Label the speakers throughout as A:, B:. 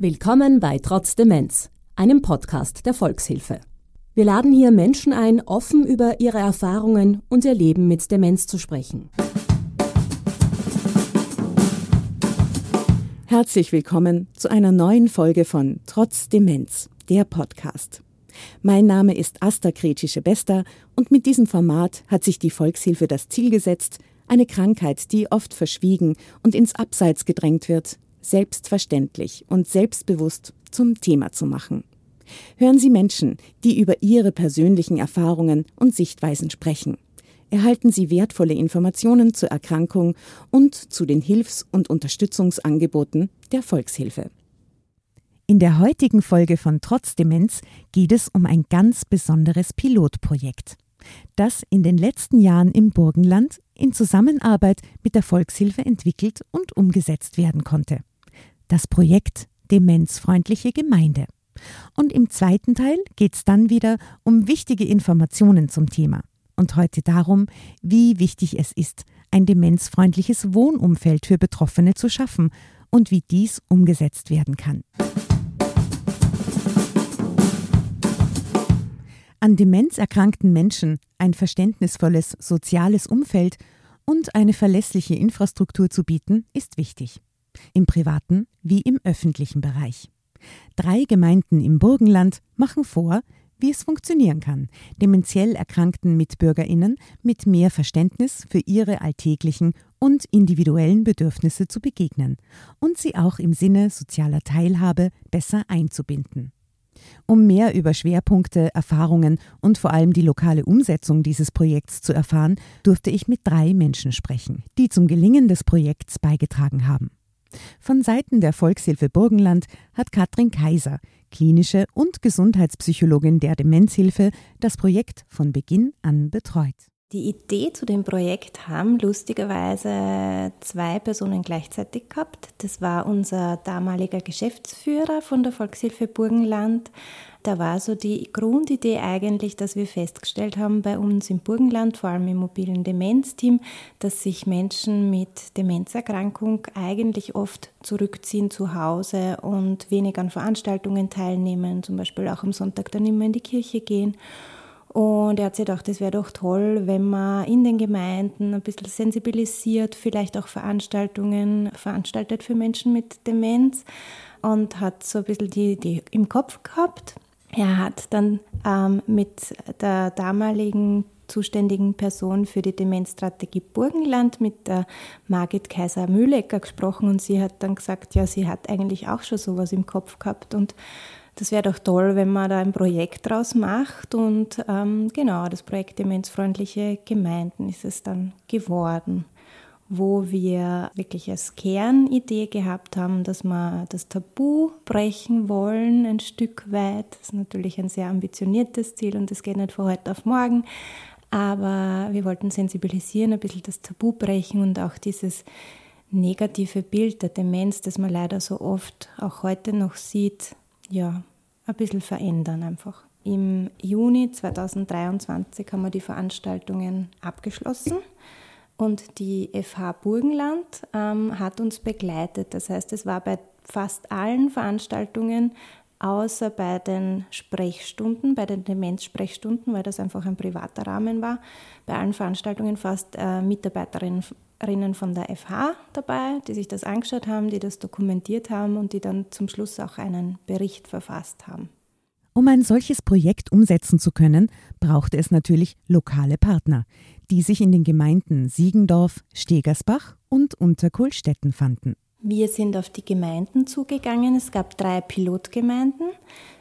A: Willkommen bei Trotz Demenz, einem Podcast der Volkshilfe. Wir laden hier Menschen ein, offen über ihre Erfahrungen und ihr Leben mit Demenz zu sprechen.
B: Herzlich willkommen zu einer neuen Folge von Trotz Demenz, der Podcast. Mein Name ist Asta Kretsche-Bester und mit diesem Format hat sich die Volkshilfe das Ziel gesetzt, eine Krankheit, die oft verschwiegen und ins Abseits gedrängt wird, selbstverständlich und selbstbewusst zum Thema zu machen. Hören Sie Menschen, die über ihre persönlichen Erfahrungen und Sichtweisen sprechen. Erhalten Sie wertvolle Informationen zur Erkrankung und zu den Hilfs- und Unterstützungsangeboten der Volkshilfe. In der heutigen Folge von Trotz Demenz geht es um ein ganz besonderes Pilotprojekt, das in den letzten Jahren im Burgenland in Zusammenarbeit mit der Volkshilfe entwickelt und umgesetzt werden konnte. Das Projekt Demenzfreundliche Gemeinde. Und im zweiten Teil geht es dann wieder um wichtige Informationen zum Thema. Und heute darum, wie wichtig es ist, ein demenzfreundliches Wohnumfeld für Betroffene zu schaffen und wie dies umgesetzt werden kann. An Demenz erkrankten Menschen ein verständnisvolles soziales Umfeld und eine verlässliche Infrastruktur zu bieten, ist wichtig. Im privaten wie im öffentlichen Bereich. Drei Gemeinden im Burgenland machen vor, wie es funktionieren kann, dementiell erkrankten Mitbürgerinnen mit mehr Verständnis für ihre alltäglichen und individuellen Bedürfnisse zu begegnen und sie auch im Sinne sozialer Teilhabe besser einzubinden. Um mehr über Schwerpunkte, Erfahrungen und vor allem die lokale Umsetzung dieses Projekts zu erfahren, durfte ich mit drei Menschen sprechen, die zum Gelingen des Projekts beigetragen haben. Von Seiten der Volkshilfe Burgenland hat Katrin Kaiser, klinische und Gesundheitspsychologin der Demenzhilfe, das Projekt von Beginn an betreut.
C: Die Idee zu dem Projekt haben lustigerweise zwei Personen gleichzeitig gehabt. Das war unser damaliger Geschäftsführer von der Volkshilfe Burgenland. Da war so die Grundidee eigentlich, dass wir festgestellt haben bei uns im Burgenland, vor allem im mobilen Demenzteam, dass sich Menschen mit Demenzerkrankung eigentlich oft zurückziehen zu Hause und wenig an Veranstaltungen teilnehmen, zum Beispiel auch am Sonntag dann immer in die Kirche gehen. Und er hat sich gedacht, es wäre doch toll, wenn man in den Gemeinden ein bisschen sensibilisiert, vielleicht auch Veranstaltungen veranstaltet für Menschen mit Demenz und hat so ein bisschen die Idee im Kopf gehabt. Er hat dann ähm, mit der damaligen zuständigen Person für die Demenzstrategie Burgenland mit der Margit Kaiser-Mühlecker gesprochen und sie hat dann gesagt, ja, sie hat eigentlich auch schon sowas im Kopf gehabt und das wäre doch toll, wenn man da ein Projekt draus macht. Und ähm, genau, das Projekt Demenzfreundliche Gemeinden ist es dann geworden, wo wir wirklich als Kernidee gehabt haben, dass wir das Tabu brechen wollen, ein Stück weit. Das ist natürlich ein sehr ambitioniertes Ziel und das geht nicht von heute auf morgen. Aber wir wollten sensibilisieren, ein bisschen das Tabu brechen und auch dieses negative Bild der Demenz, das man leider so oft auch heute noch sieht, ja, ein bisschen verändern einfach. Im Juni 2023 haben wir die Veranstaltungen abgeschlossen und die FH Burgenland ähm, hat uns begleitet. Das heißt, es war bei fast allen Veranstaltungen, außer bei den Sprechstunden, bei den Demenzsprechstunden, weil das einfach ein privater Rahmen war, bei allen Veranstaltungen fast äh, Mitarbeiterinnen Rinnen von der FH dabei, die sich das angeschaut haben, die das dokumentiert haben und die dann zum Schluss auch einen Bericht verfasst haben.
B: Um ein solches Projekt umsetzen zu können, brauchte es natürlich lokale Partner, die sich in den Gemeinden Siegendorf, Stegersbach und Unterkohlstetten fanden.
C: Wir sind auf die Gemeinden zugegangen. Es gab drei Pilotgemeinden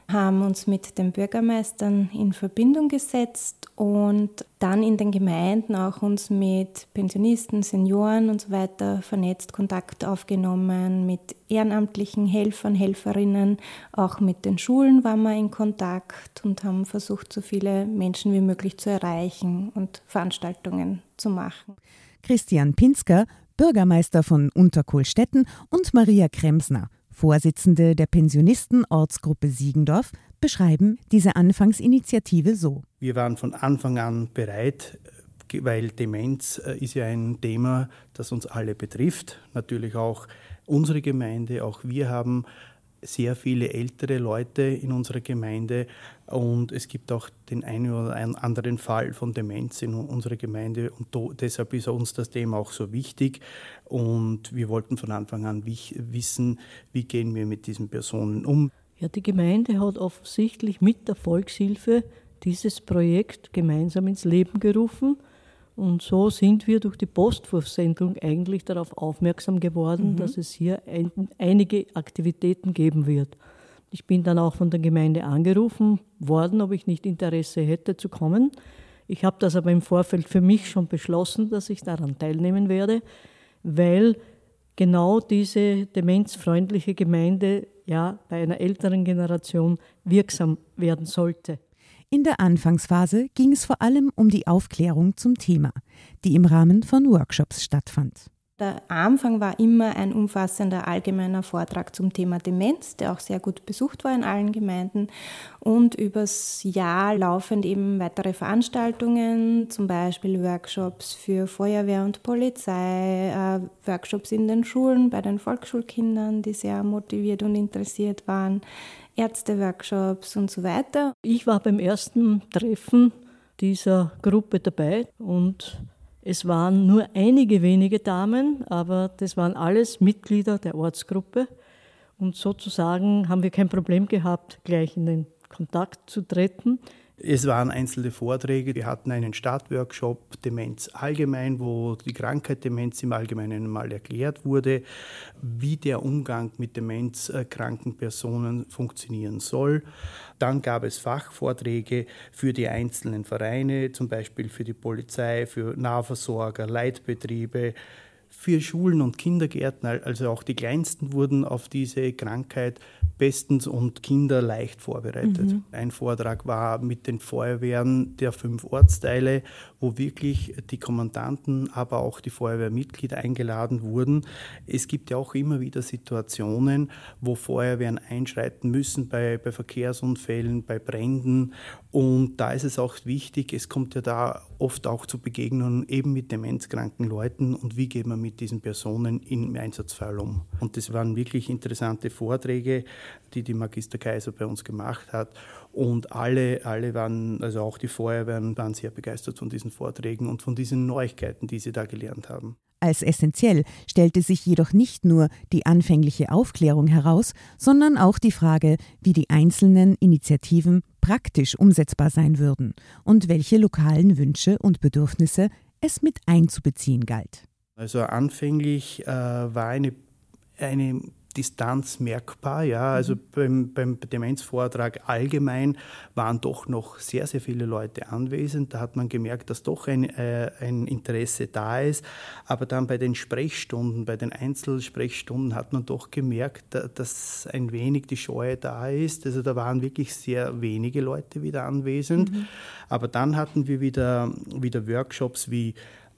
C: haben uns mit den Bürgermeistern in Verbindung gesetzt und dann in den Gemeinden auch uns mit Pensionisten, Senioren und so weiter vernetzt, Kontakt aufgenommen mit ehrenamtlichen Helfern, Helferinnen, auch mit den Schulen waren wir in Kontakt und haben versucht, so viele Menschen wie möglich zu erreichen und Veranstaltungen zu machen.
B: Christian Pinsker, Bürgermeister von Unterkohlstetten und Maria Kremsner, Vorsitzende der Pensionisten-Ortsgruppe Siegendorf, beschreiben diese Anfangsinitiative so.
D: Wir waren von Anfang an bereit, weil Demenz äh, ist ja ein Thema, das uns alle betrifft, natürlich auch unsere Gemeinde, auch wir haben sehr viele ältere Leute in unserer Gemeinde. Und es gibt auch den einen oder anderen Fall von Demenz in unserer Gemeinde. Und deshalb ist uns das Thema auch so wichtig. Und wir wollten von Anfang an wissen, wie gehen wir mit diesen Personen um.
E: Ja, die Gemeinde hat offensichtlich mit der Volkshilfe dieses Projekt gemeinsam ins Leben gerufen und so sind wir durch die Postwurfsendung eigentlich darauf aufmerksam geworden, mhm. dass es hier ein, einige Aktivitäten geben wird. Ich bin dann auch von der Gemeinde angerufen worden, ob ich nicht Interesse hätte zu kommen. Ich habe das aber im Vorfeld für mich schon beschlossen, dass ich daran teilnehmen werde, weil genau diese demenzfreundliche Gemeinde ja bei einer älteren Generation wirksam werden sollte.
B: In der Anfangsphase ging es vor allem um die Aufklärung zum Thema, die im Rahmen von Workshops stattfand.
C: Der Anfang war immer ein umfassender allgemeiner Vortrag zum Thema Demenz, der auch sehr gut besucht war in allen Gemeinden. Und übers Jahr laufend eben weitere Veranstaltungen, zum Beispiel Workshops für Feuerwehr und Polizei, äh, Workshops in den Schulen bei den Volksschulkindern, die sehr motiviert und interessiert waren, Ärzteworkshops und so weiter.
E: Ich war beim ersten Treffen dieser Gruppe dabei und es waren nur einige wenige Damen, aber das waren alles Mitglieder der Ortsgruppe. Und sozusagen haben wir kein Problem gehabt, gleich in den Kontakt zu treten.
D: Es waren einzelne Vorträge. Wir hatten einen Startworkshop Demenz allgemein, wo die Krankheit Demenz im Allgemeinen mal erklärt wurde, wie der Umgang mit demenzkranken Personen funktionieren soll. Dann gab es Fachvorträge für die einzelnen Vereine, zum Beispiel für die Polizei, für Nahversorger, Leitbetriebe, für Schulen und Kindergärten, also auch die Kleinsten wurden auf diese Krankheit bestens und Kinder leicht vorbereitet. Mhm. Ein Vortrag war mit den Feuerwehren der fünf Ortsteile, wo wirklich die Kommandanten, aber auch die Feuerwehrmitglieder eingeladen wurden. Es gibt ja auch immer wieder Situationen, wo Feuerwehren einschreiten müssen bei, bei Verkehrsunfällen, bei Bränden. Und da ist es auch wichtig, es kommt ja da oft auch zu Begegnungen eben mit demenzkranken Leuten und wie geht man mit diesen Personen im Einsatzfall um. Und das waren wirklich interessante Vorträge die die Magister Kaiser bei uns gemacht hat. Und alle, alle waren, also auch die Feuerwehren, waren sehr begeistert von diesen Vorträgen und von diesen Neuigkeiten, die sie da gelernt haben.
B: Als essentiell stellte sich jedoch nicht nur die anfängliche Aufklärung heraus, sondern auch die Frage, wie die einzelnen Initiativen praktisch umsetzbar sein würden und welche lokalen Wünsche und Bedürfnisse es mit einzubeziehen galt.
D: Also anfänglich äh, war eine, eine Distanz merkbar. Ja. Also mhm. beim, beim Demenzvortrag allgemein waren doch noch sehr, sehr viele Leute anwesend. Da hat man gemerkt, dass doch ein, äh, ein Interesse da ist. Aber dann bei den Sprechstunden, bei den Einzelsprechstunden hat man doch gemerkt, dass ein wenig die Scheue da ist. Also da waren wirklich sehr wenige Leute wieder anwesend. Mhm. Aber dann hatten wir wieder, wieder Workshops wie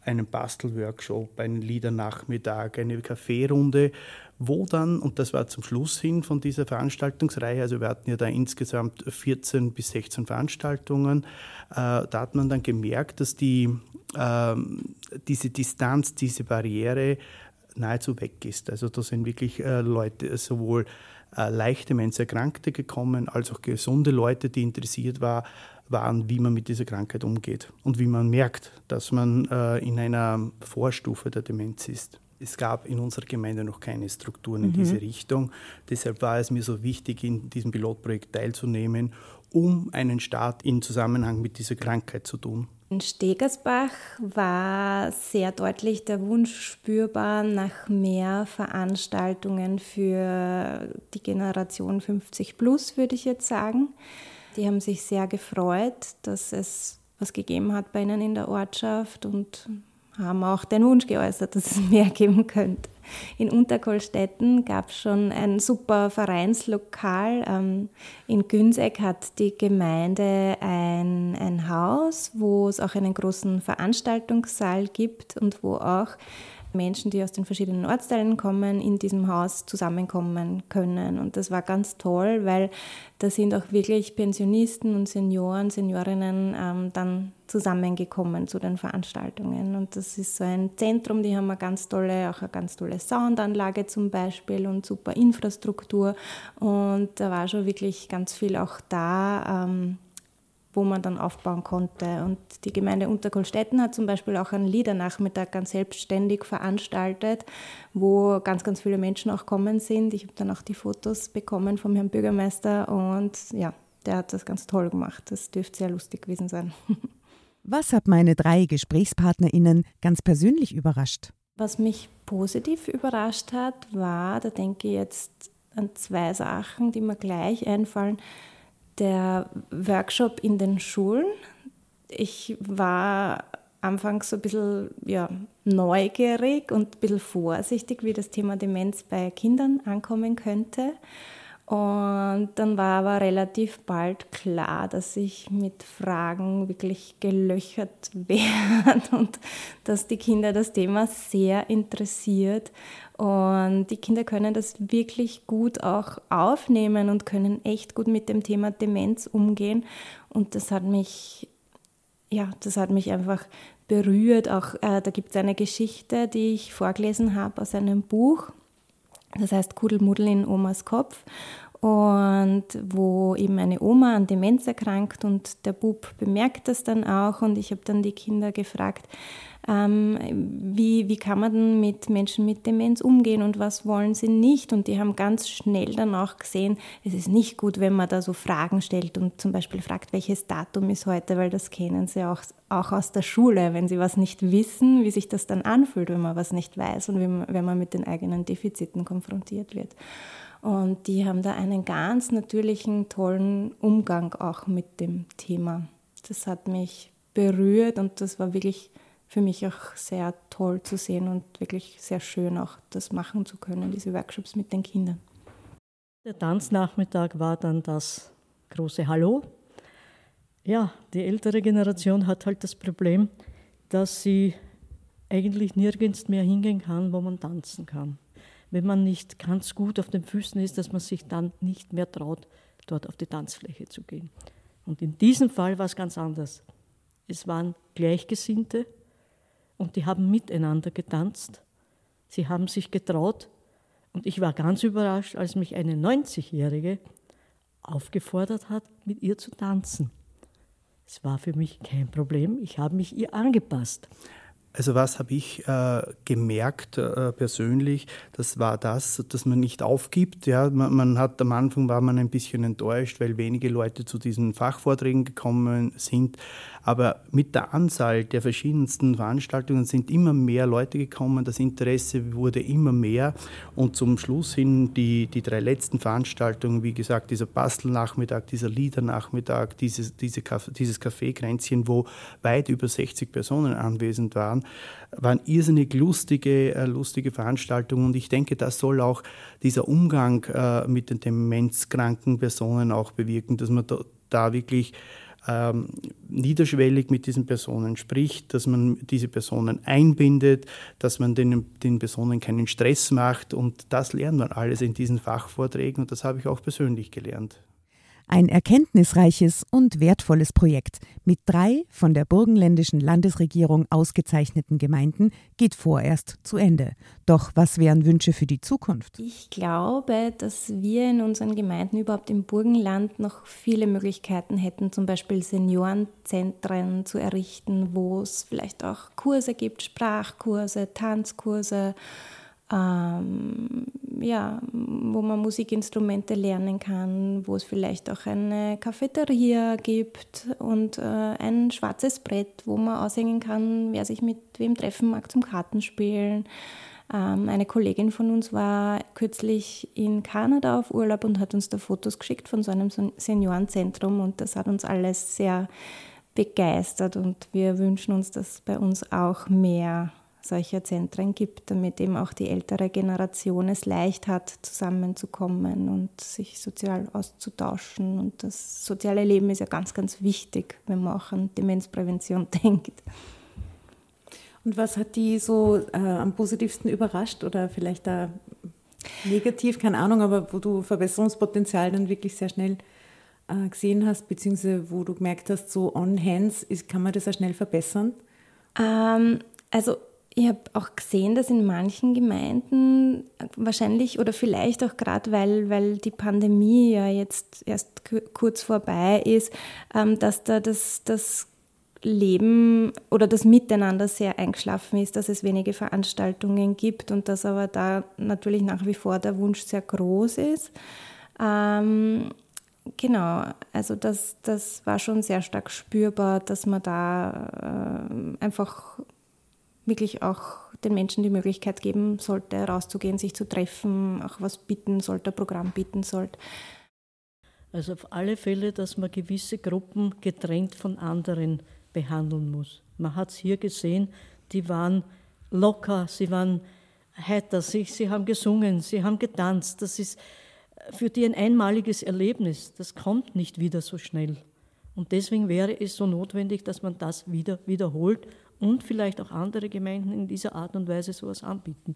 D: einen Bastelworkshop, einen Liedernachmittag, eine Kaffeerunde, wo dann, und das war zum Schluss hin von dieser Veranstaltungsreihe, also wir hatten ja da insgesamt 14 bis 16 Veranstaltungen, äh, da hat man dann gemerkt, dass die, äh, diese Distanz, diese Barriere nahezu weg ist. Also da sind wirklich äh, Leute, sowohl äh, leicht Demenzerkrankte gekommen, als auch gesunde Leute, die interessiert war, waren, wie man mit dieser Krankheit umgeht und wie man merkt, dass man äh, in einer Vorstufe der Demenz ist. Es gab in unserer Gemeinde noch keine Strukturen in mhm. diese Richtung. Deshalb war es mir so wichtig, in diesem Pilotprojekt teilzunehmen, um einen Start in Zusammenhang mit dieser Krankheit zu tun.
C: In Stegersbach war sehr deutlich der Wunsch spürbar nach mehr Veranstaltungen für die Generation 50 plus, würde ich jetzt sagen. Die haben sich sehr gefreut, dass es was gegeben hat bei ihnen in der Ortschaft und haben auch den Wunsch geäußert, dass es mehr geben könnte. In Unterkohlstetten gab es schon ein super Vereinslokal. Ähm, in Günseck hat die Gemeinde ein, ein Haus, wo es auch einen großen Veranstaltungssaal gibt und wo auch Menschen, die aus den verschiedenen Ortsteilen kommen, in diesem Haus zusammenkommen können. Und das war ganz toll, weil da sind auch wirklich Pensionisten und Senioren, Seniorinnen ähm, dann zusammengekommen zu den Veranstaltungen. Und das ist so ein Zentrum, die haben eine ganz tolle, auch eine ganz tolle Soundanlage zum Beispiel und super Infrastruktur. Und da war schon wirklich ganz viel auch da. Ähm, wo man dann aufbauen konnte. Und die Gemeinde Unterkohlstetten hat zum Beispiel auch einen Liedernachmittag ganz selbstständig veranstaltet, wo ganz, ganz viele Menschen auch kommen sind. Ich habe dann auch die Fotos bekommen vom Herrn Bürgermeister und ja, der hat das ganz toll gemacht. Das dürfte sehr lustig gewesen sein.
B: Was hat meine drei GesprächspartnerInnen ganz persönlich überrascht?
C: Was mich positiv überrascht hat, war, da denke ich jetzt an zwei Sachen, die mir gleich einfallen der Workshop in den Schulen. Ich war anfangs so ein bisschen ja, neugierig und ein bisschen vorsichtig, wie das Thema Demenz bei Kindern ankommen könnte. Und dann war aber relativ bald klar, dass ich mit Fragen wirklich gelöchert werde und dass die Kinder das Thema sehr interessiert. Und die Kinder können das wirklich gut auch aufnehmen und können echt gut mit dem Thema Demenz umgehen. Und das hat mich, ja, das hat mich einfach berührt. Auch äh, da gibt es eine Geschichte, die ich vorgelesen habe aus einem Buch das heißt Kudelmuddel in Omas Kopf. Und wo eben eine Oma an Demenz erkrankt und der Bub bemerkt das dann auch. Und ich habe dann die Kinder gefragt, wie, wie kann man denn mit Menschen mit Demenz umgehen und was wollen sie nicht und die haben ganz schnell dann auch gesehen, es ist nicht gut, wenn man da so Fragen stellt und zum Beispiel fragt, welches Datum ist heute, weil das kennen sie auch, auch aus der Schule, wenn sie was nicht wissen, wie sich das dann anfühlt, wenn man was nicht weiß und wenn man mit den eigenen Defiziten konfrontiert wird. Und die haben da einen ganz natürlichen, tollen Umgang auch mit dem Thema. Das hat mich berührt und das war wirklich für mich auch sehr toll zu sehen und wirklich sehr schön auch das machen zu können, diese Workshops mit den Kindern.
E: Der Tanznachmittag war dann das große Hallo. Ja, die ältere Generation hat halt das Problem, dass sie eigentlich nirgends mehr hingehen kann, wo man tanzen kann wenn man nicht ganz gut auf den Füßen ist, dass man sich dann nicht mehr traut, dort auf die Tanzfläche zu gehen. Und in diesem Fall war es ganz anders. Es waren Gleichgesinnte und die haben miteinander getanzt. Sie haben sich getraut und ich war ganz überrascht, als mich eine 90-Jährige aufgefordert hat, mit ihr zu tanzen. Es war für mich kein Problem, ich habe mich ihr angepasst.
D: Also was habe ich äh, gemerkt äh, persönlich? Das war das, dass man nicht aufgibt. Ja, man, man, hat am Anfang war man ein bisschen enttäuscht, weil wenige Leute zu diesen Fachvorträgen gekommen sind. Aber mit der Anzahl der verschiedensten Veranstaltungen sind immer mehr Leute gekommen. Das Interesse wurde immer mehr und zum Schluss hin die, die drei letzten Veranstaltungen, wie gesagt, dieser Bastelnachmittag, dieser Liedernachmittag, dieses, diese, dieses Kaffeekränzchen, wo weit über 60 Personen anwesend waren waren, waren irrsinnig lustige, äh, lustige Veranstaltungen. Und ich denke, das soll auch dieser Umgang äh, mit den demenzkranken Personen auch bewirken, dass man da, wirklich ähm, niederschwellig mit diesen Personen spricht, dass man diese Personen einbindet, dass man den, den Personen keinen Stress macht. Und das lernt man alles in diesen Fachvorträgen. Und das habe ich auch persönlich gelernt.
B: Ein erkenntnisreiches und wertvolles Projekt mit drei von der burgenländischen Landesregierung ausgezeichneten Gemeinden geht vorerst zu Ende. Doch was wären Wünsche für die Zukunft?
C: Ich glaube, dass wir in unseren Gemeinden überhaupt im Burgenland noch viele Möglichkeiten hätten, zum Beispiel Seniorenzentren zu errichten, wo es vielleicht auch Kurse gibt, Sprachkurse, Tanzkurse ähm, ja, wo man Musikinstrumente lernen kann, wo es vielleicht auch eine Cafeteria gibt und äh, ein schwarzes Brett, wo man aushängen kann, wer sich mit wem treffen mag zum Kartenspielen. Ähm, eine Kollegin von uns war kürzlich in Kanada auf Urlaub und hat uns da Fotos geschickt von so einem Seniorenzentrum und das hat uns alles sehr begeistert und wir wünschen uns, dass bei uns auch mehr solcher Zentren gibt, damit eben auch die ältere Generation es leicht hat, zusammenzukommen und sich sozial auszutauschen. Und das soziale Leben ist ja ganz, ganz wichtig, wenn man auch an Demenzprävention denkt.
B: Und was hat die so äh, am positivsten überrascht oder vielleicht da negativ, keine Ahnung, aber wo du Verbesserungspotenzial dann wirklich sehr schnell äh, gesehen hast, beziehungsweise wo du gemerkt hast, so on hands ist, kann man das auch schnell verbessern?
C: Ähm, also ich habe auch gesehen, dass in manchen Gemeinden wahrscheinlich oder vielleicht auch gerade, weil, weil die Pandemie ja jetzt erst kurz vorbei ist, ähm, dass da das, das Leben oder das Miteinander sehr eingeschlafen ist, dass es wenige Veranstaltungen gibt und dass aber da natürlich nach wie vor der Wunsch sehr groß ist. Ähm, genau, also das, das war schon sehr stark spürbar, dass man da äh, einfach wirklich auch den Menschen die Möglichkeit geben sollte, rauszugehen, sich zu treffen, auch was bieten sollte, ein Programm bieten sollte.
E: Also auf alle Fälle, dass man gewisse Gruppen getrennt von anderen behandeln muss. Man hat es hier gesehen, die waren locker, sie waren heiter, sie, sie haben gesungen, sie haben getanzt. Das ist für die ein einmaliges Erlebnis. Das kommt nicht wieder so schnell. Und deswegen wäre es so notwendig, dass man das wieder wiederholt und vielleicht auch andere Gemeinden in dieser Art und Weise sowas anbieten.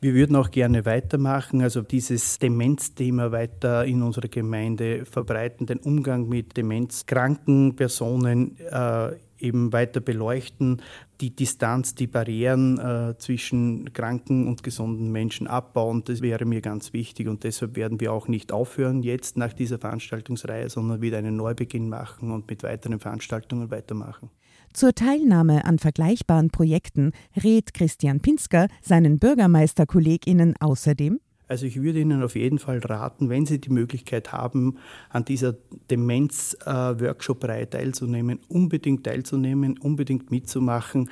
D: Wir würden auch gerne weitermachen, also dieses Demenzthema weiter in unserer Gemeinde verbreiten, den Umgang mit demenzkranken Personen äh, eben weiter beleuchten, die Distanz, die Barrieren äh, zwischen kranken und gesunden Menschen abbauen. Das wäre mir ganz wichtig und deshalb werden wir auch nicht aufhören jetzt nach dieser Veranstaltungsreihe, sondern wieder einen Neubeginn machen und mit weiteren Veranstaltungen weitermachen.
B: Zur Teilnahme an vergleichbaren Projekten rät Christian Pinsker seinen Bürgermeisterkolleginnen außerdem
D: also ich würde Ihnen auf jeden Fall raten, wenn Sie die Möglichkeit haben, an dieser Demenz-Workshop-Reihe teilzunehmen, unbedingt teilzunehmen, unbedingt mitzumachen.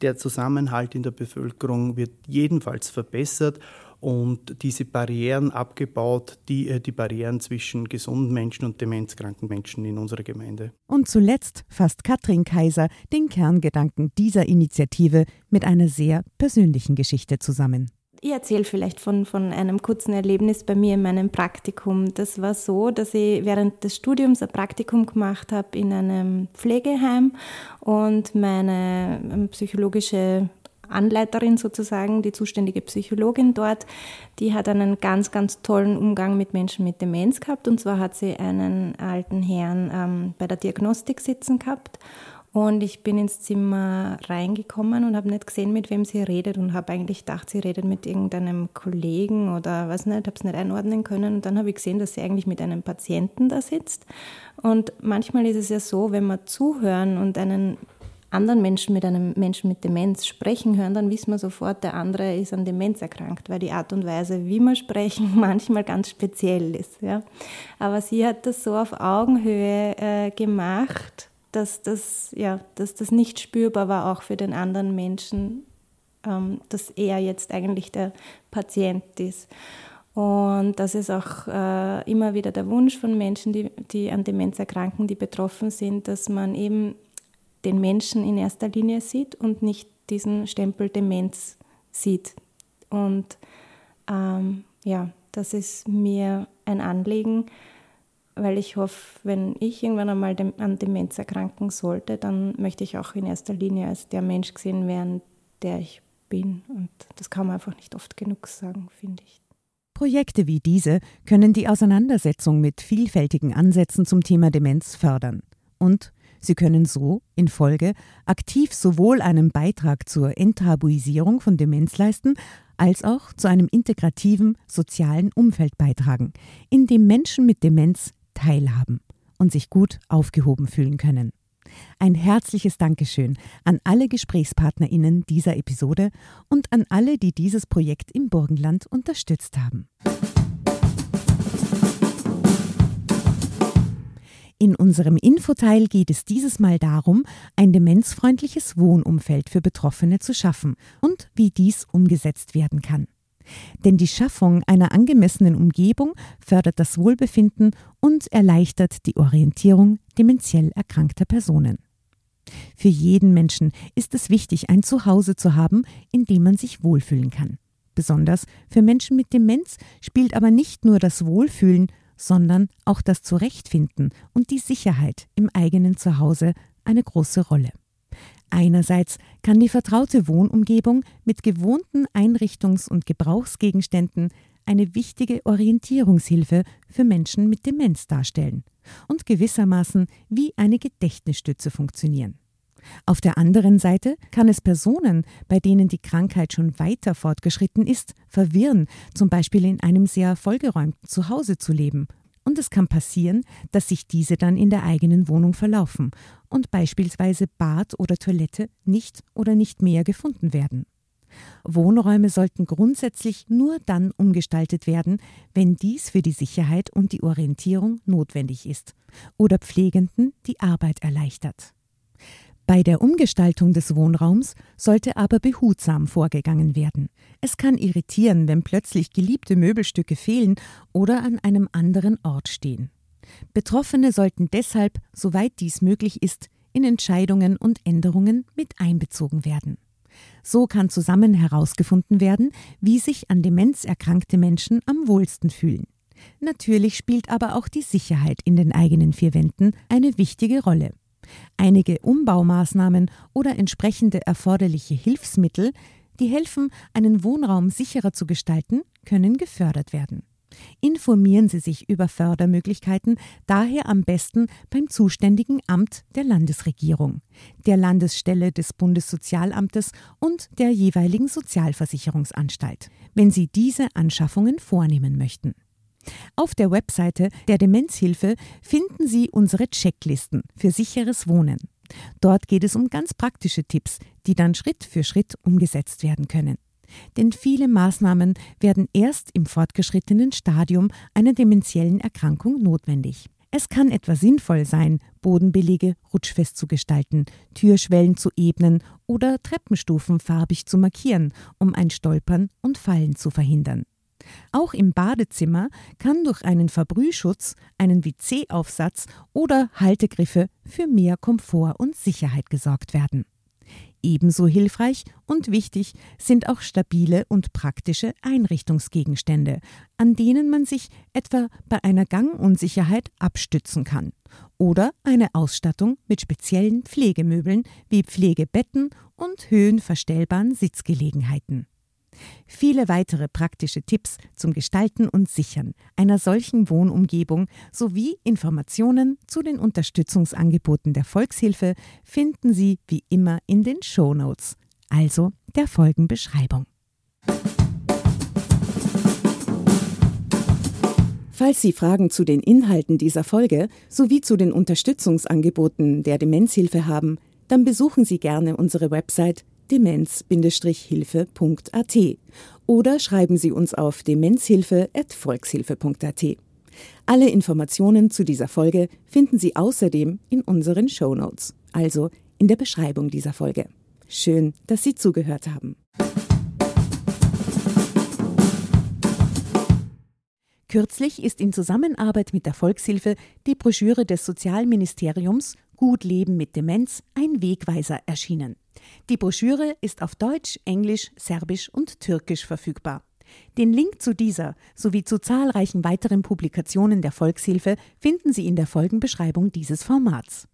D: Der Zusammenhalt in der Bevölkerung wird jedenfalls verbessert und diese Barrieren abgebaut, die, äh, die Barrieren zwischen gesunden Menschen und demenzkranken Menschen in unserer Gemeinde.
B: Und zuletzt fasst Katrin Kaiser den Kerngedanken dieser Initiative mit einer sehr persönlichen Geschichte zusammen.
C: Ich erzähle vielleicht von, von einem kurzen Erlebnis bei mir in meinem Praktikum. Das war so, dass ich während des Studiums ein Praktikum gemacht habe in einem Pflegeheim und meine ähm, psychologische Anleiterin sozusagen, die zuständige Psychologin dort, die hat einen ganz, ganz tollen Umgang mit Menschen mit Demenz gehabt. Und zwar hat sie einen alten Herrn ähm, bei der Diagnostik sitzen gehabt. Und ich bin ins Zimmer reingekommen und habe nicht gesehen, mit wem sie redet und habe eigentlich gedacht, sie redet mit irgendeinem Kollegen oder was nicht, habe es nicht einordnen können. Und dann habe ich gesehen, dass sie eigentlich mit einem Patienten da sitzt. Und manchmal ist es ja so, wenn wir zuhören und einen anderen Menschen mit einem Menschen mit Demenz sprechen hören, dann wissen wir sofort, der andere ist an Demenz erkrankt, weil die Art und Weise, wie wir sprechen, manchmal ganz speziell ist. Ja. Aber sie hat das so auf Augenhöhe äh, gemacht, dass das, ja, dass das nicht spürbar war, auch für den anderen Menschen, ähm, dass er jetzt eigentlich der Patient ist. Und das ist auch äh, immer wieder der Wunsch von Menschen, die, die an Demenz erkranken, die betroffen sind, dass man eben den Menschen in erster Linie sieht und nicht diesen Stempel Demenz sieht. Und ähm, ja, das ist mir ein Anliegen, weil ich hoffe, wenn ich irgendwann einmal an Demenz erkranken sollte, dann möchte ich auch in erster Linie als der Mensch gesehen werden, der ich bin. Und das kann man einfach nicht oft genug sagen, finde ich.
B: Projekte wie diese können die Auseinandersetzung mit vielfältigen Ansätzen zum Thema Demenz fördern und Sie können so in Folge aktiv sowohl einen Beitrag zur Enttabuisierung von Demenz leisten, als auch zu einem integrativen sozialen Umfeld beitragen, in dem Menschen mit Demenz teilhaben und sich gut aufgehoben fühlen können. Ein herzliches Dankeschön an alle GesprächspartnerInnen dieser Episode und an alle, die dieses Projekt im Burgenland unterstützt haben. In unserem Infoteil geht es dieses Mal darum, ein demenzfreundliches Wohnumfeld für Betroffene zu schaffen und wie dies umgesetzt werden kann. Denn die Schaffung einer angemessenen Umgebung fördert das Wohlbefinden und erleichtert die Orientierung dementiell erkrankter Personen. Für jeden Menschen ist es wichtig, ein Zuhause zu haben, in dem man sich wohlfühlen kann. Besonders für Menschen mit Demenz spielt aber nicht nur das Wohlfühlen, sondern auch das Zurechtfinden und die Sicherheit im eigenen Zuhause eine große Rolle. Einerseits kann die vertraute Wohnumgebung mit gewohnten Einrichtungs- und Gebrauchsgegenständen eine wichtige Orientierungshilfe für Menschen mit Demenz darstellen und gewissermaßen wie eine Gedächtnisstütze funktionieren. Auf der anderen Seite kann es Personen, bei denen die Krankheit schon weiter fortgeschritten ist, verwirren, zum Beispiel in einem sehr vollgeräumten Zuhause zu leben. Und es kann passieren, dass sich diese dann in der eigenen Wohnung verlaufen und beispielsweise Bad oder Toilette nicht oder nicht mehr gefunden werden. Wohnräume sollten grundsätzlich nur dann umgestaltet werden, wenn dies für die Sicherheit und die Orientierung notwendig ist oder Pflegenden die Arbeit erleichtert. Bei der Umgestaltung des Wohnraums sollte aber behutsam vorgegangen werden. Es kann irritieren, wenn plötzlich geliebte Möbelstücke fehlen oder an einem anderen Ort stehen. Betroffene sollten deshalb, soweit dies möglich ist, in Entscheidungen und Änderungen mit einbezogen werden. So kann zusammen herausgefunden werden, wie sich an Demenz erkrankte Menschen am wohlsten fühlen. Natürlich spielt aber auch die Sicherheit in den eigenen vier Wänden eine wichtige Rolle. Einige Umbaumaßnahmen oder entsprechende erforderliche Hilfsmittel, die helfen, einen Wohnraum sicherer zu gestalten, können gefördert werden. Informieren Sie sich über Fördermöglichkeiten daher am besten beim zuständigen Amt der Landesregierung, der Landesstelle des Bundessozialamtes und der jeweiligen Sozialversicherungsanstalt, wenn Sie diese Anschaffungen vornehmen möchten. Auf der Webseite der Demenzhilfe finden Sie unsere Checklisten für sicheres Wohnen. Dort geht es um ganz praktische Tipps, die dann Schritt für Schritt umgesetzt werden können. Denn viele Maßnahmen werden erst im fortgeschrittenen Stadium einer dementiellen Erkrankung notwendig. Es kann etwa sinnvoll sein, Bodenbelege rutschfest zu gestalten, Türschwellen zu ebnen oder Treppenstufen farbig zu markieren, um ein Stolpern und Fallen zu verhindern. Auch im Badezimmer kann durch einen Verbrühschutz, einen WC-Aufsatz oder Haltegriffe für mehr Komfort und Sicherheit gesorgt werden. Ebenso hilfreich und wichtig sind auch stabile und praktische Einrichtungsgegenstände, an denen man sich etwa bei einer Gangunsicherheit abstützen kann, oder eine Ausstattung mit speziellen Pflegemöbeln wie Pflegebetten und höhenverstellbaren Sitzgelegenheiten. Viele weitere praktische Tipps zum Gestalten und Sichern einer solchen Wohnumgebung sowie Informationen zu den Unterstützungsangeboten der Volkshilfe finden Sie wie immer in den Show Notes, also der Folgenbeschreibung. Falls Sie Fragen zu den Inhalten dieser Folge sowie zu den Unterstützungsangeboten der Demenzhilfe haben, dann besuchen Sie gerne unsere Website demenz-hilfe.at oder schreiben Sie uns auf demenzhilfe.volkshilfe.at. Alle Informationen zu dieser Folge finden Sie außerdem in unseren Show Notes, also in der Beschreibung dieser Folge. Schön, dass Sie zugehört haben. Kürzlich ist in Zusammenarbeit mit der Volkshilfe die Broschüre des Sozialministeriums Gut Leben mit Demenz ein Wegweiser erschienen. Die Broschüre ist auf Deutsch, Englisch, Serbisch und Türkisch verfügbar. Den Link zu dieser sowie zu zahlreichen weiteren Publikationen der Volkshilfe finden Sie in der Folgenbeschreibung dieses Formats.